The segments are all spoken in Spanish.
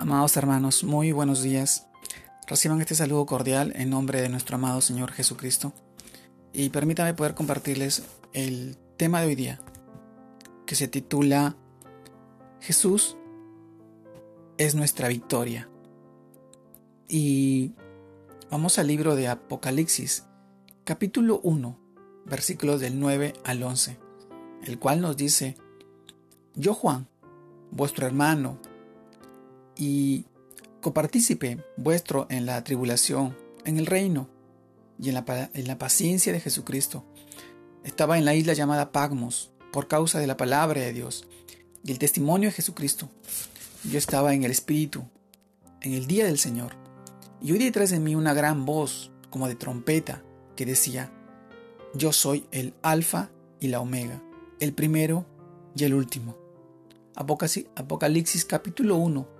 Amados hermanos, muy buenos días. Reciban este saludo cordial en nombre de nuestro amado Señor Jesucristo. Y permítame poder compartirles el tema de hoy día, que se titula Jesús es nuestra victoria. Y vamos al libro de Apocalipsis, capítulo 1, versículos del 9 al 11, el cual nos dice, Yo Juan, vuestro hermano, y copartícipe vuestro en la tribulación, en el reino y en la, en la paciencia de Jesucristo. Estaba en la isla llamada Pagmos por causa de la palabra de Dios y el testimonio de Jesucristo. Yo estaba en el Espíritu, en el día del Señor, y oí detrás de mí una gran voz, como de trompeta, que decía, Yo soy el Alfa y la Omega, el primero y el último. Apocalipsis capítulo 1,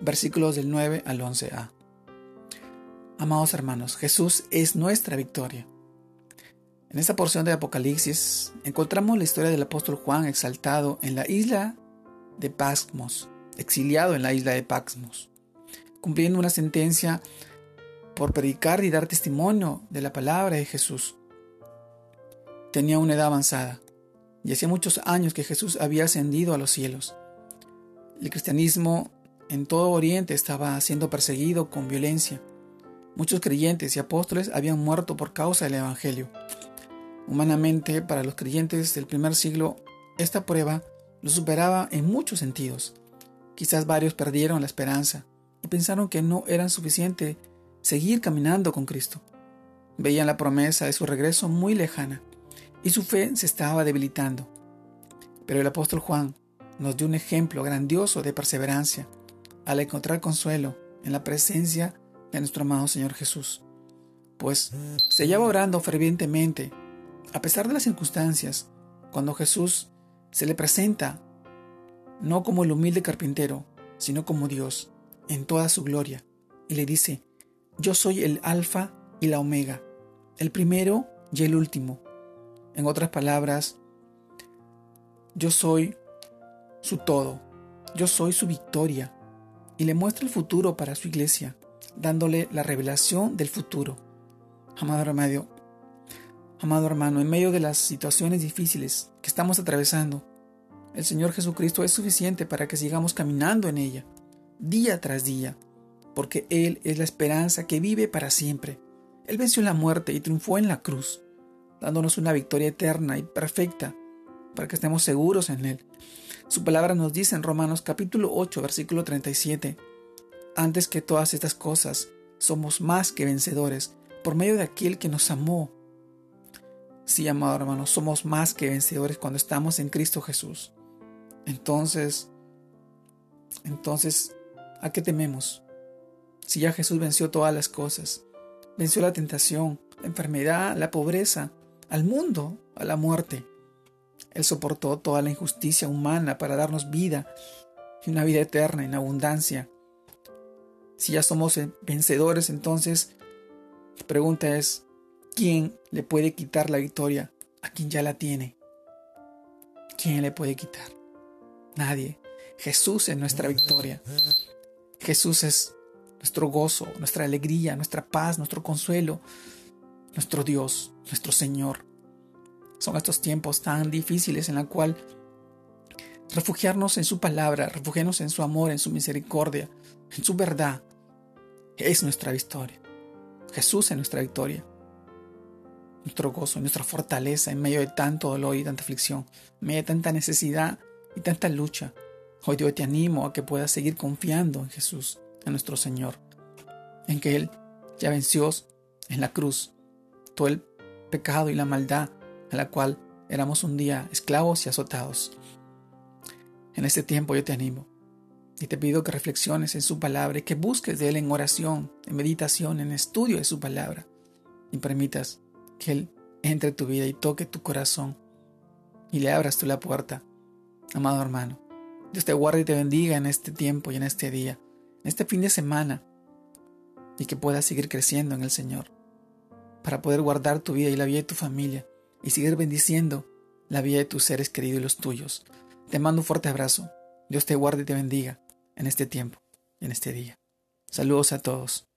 versículos del 9 al 11a. Amados hermanos, Jesús es nuestra victoria. En esta porción de Apocalipsis encontramos la historia del apóstol Juan exaltado en la isla de Pasmos, exiliado en la isla de Pasmos, cumpliendo una sentencia por predicar y dar testimonio de la palabra de Jesús. Tenía una edad avanzada y hacía muchos años que Jesús había ascendido a los cielos. El cristianismo en todo Oriente estaba siendo perseguido con violencia. Muchos creyentes y apóstoles habían muerto por causa del Evangelio. Humanamente, para los creyentes del primer siglo, esta prueba lo superaba en muchos sentidos. Quizás varios perdieron la esperanza y pensaron que no era suficiente seguir caminando con Cristo. Veían la promesa de su regreso muy lejana y su fe se estaba debilitando. Pero el apóstol Juan nos dio un ejemplo grandioso de perseverancia al encontrar consuelo en la presencia de nuestro amado Señor Jesús, pues se lleva orando fervientemente, a pesar de las circunstancias, cuando Jesús se le presenta, no como el humilde carpintero, sino como Dios, en toda su gloria, y le dice, yo soy el alfa y la omega, el primero y el último. En otras palabras, yo soy su todo, yo soy su victoria, y le muestra el futuro para su iglesia, dándole la revelación del futuro. Amado hermano, amado hermano, en medio de las situaciones difíciles que estamos atravesando, el Señor Jesucristo es suficiente para que sigamos caminando en ella, día tras día, porque Él es la esperanza que vive para siempre. Él venció la muerte y triunfó en la cruz, dándonos una victoria eterna y perfecta para que estemos seguros en Él. Su palabra nos dice en Romanos capítulo 8, versículo 37, antes que todas estas cosas, somos más que vencedores por medio de aquel que nos amó. Sí, amado hermano, somos más que vencedores cuando estamos en Cristo Jesús. Entonces, entonces, ¿a qué tememos? Si ya Jesús venció todas las cosas, venció la tentación, la enfermedad, la pobreza, al mundo, a la muerte. Él soportó toda la injusticia humana para darnos vida y una vida eterna en abundancia. Si ya somos vencedores, entonces la pregunta es, ¿quién le puede quitar la victoria a quien ya la tiene? ¿Quién le puede quitar? Nadie. Jesús es nuestra victoria. Jesús es nuestro gozo, nuestra alegría, nuestra paz, nuestro consuelo, nuestro Dios, nuestro Señor. Son estos tiempos tan difíciles en la cual refugiarnos en su palabra, refugiarnos en su amor, en su misericordia, en su verdad, es nuestra victoria. Jesús es nuestra victoria, nuestro gozo, nuestra fortaleza en medio de tanto dolor y tanta aflicción, en medio de tanta necesidad y tanta lucha. Hoy yo te animo a que puedas seguir confiando en Jesús, en nuestro Señor, en que Él ya venció en la cruz todo el pecado y la maldad a la cual éramos un día esclavos y azotados. En este tiempo yo te animo y te pido que reflexiones en su palabra y que busques de Él en oración, en meditación, en estudio de su palabra y permitas que Él entre en tu vida y toque tu corazón y le abras tú la puerta. Amado hermano, Dios te guarde y te bendiga en este tiempo y en este día, en este fin de semana y que puedas seguir creciendo en el Señor para poder guardar tu vida y la vida de tu familia y seguir bendiciendo la vida de tus seres queridos y los tuyos. Te mando un fuerte abrazo. Dios te guarde y te bendiga en este tiempo. en este día. Saludos a todos.